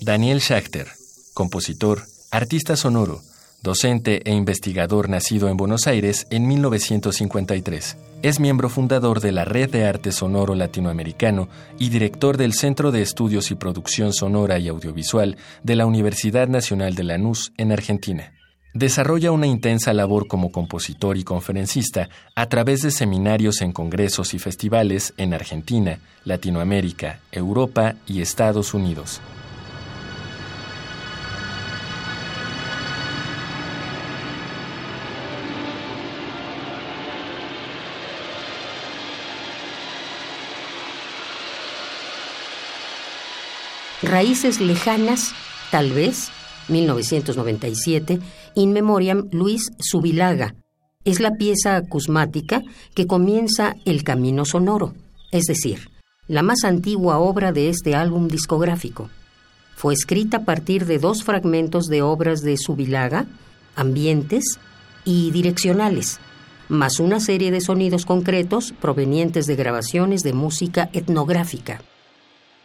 Daniel Schachter, compositor, artista sonoro, docente e investigador nacido en Buenos Aires en 1953. Es miembro fundador de la Red de Arte Sonoro Latinoamericano y director del Centro de Estudios y Producción Sonora y Audiovisual de la Universidad Nacional de Lanús en Argentina. Desarrolla una intensa labor como compositor y conferencista a través de seminarios en congresos y festivales en Argentina, Latinoamérica, Europa y Estados Unidos. Raíces lejanas, tal vez, 1997, In Memoriam Luis Subilaga. Es la pieza acusmática que comienza el camino sonoro, es decir, la más antigua obra de este álbum discográfico. Fue escrita a partir de dos fragmentos de obras de Subilaga, ambientes y direccionales, más una serie de sonidos concretos provenientes de grabaciones de música etnográfica.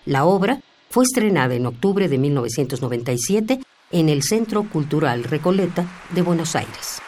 La obra fue estrenada en octubre de 1997 en el Centro Cultural Recoleta de Buenos Aires.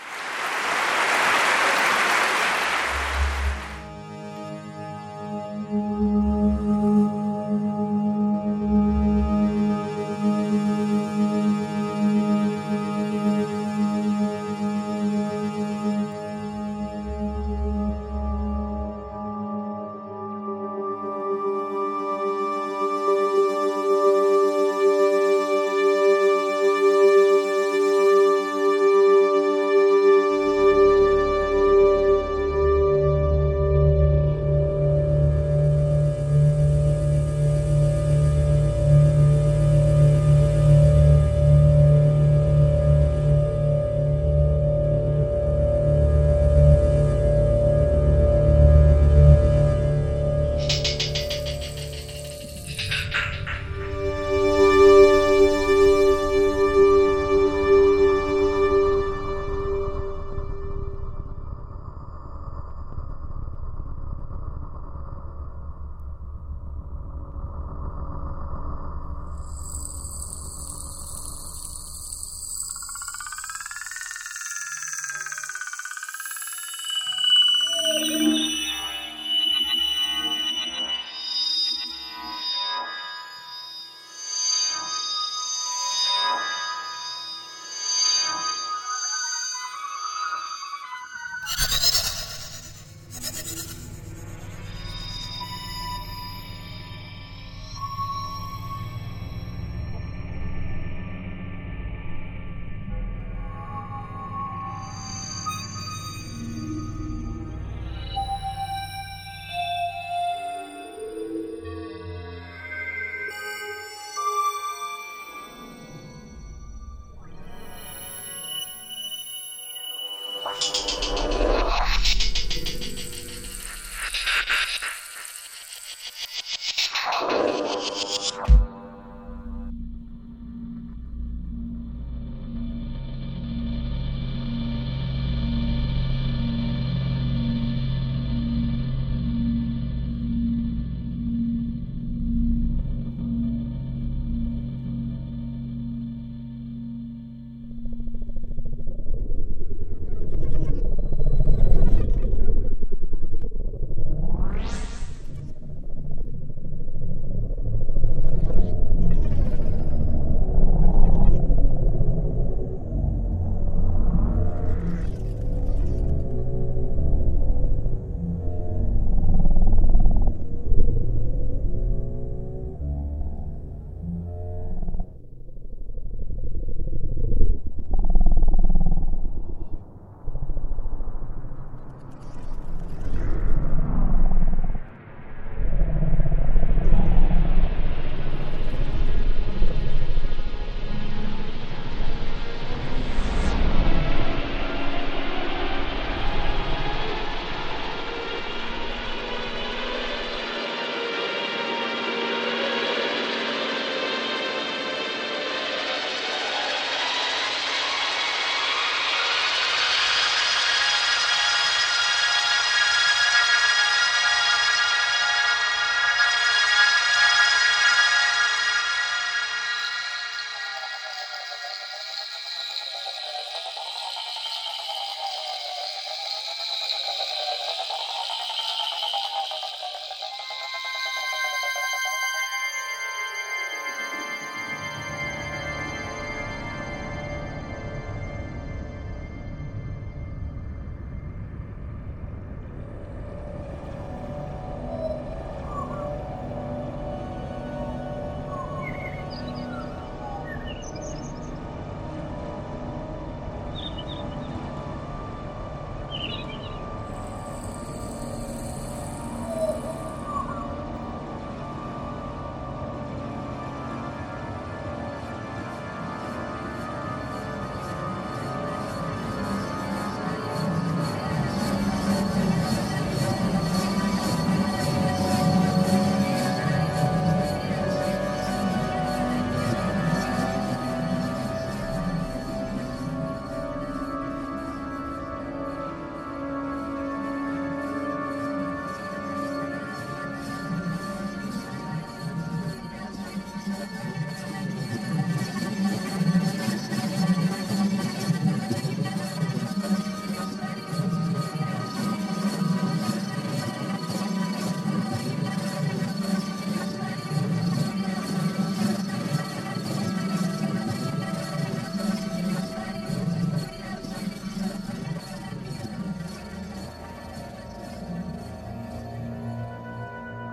Bye.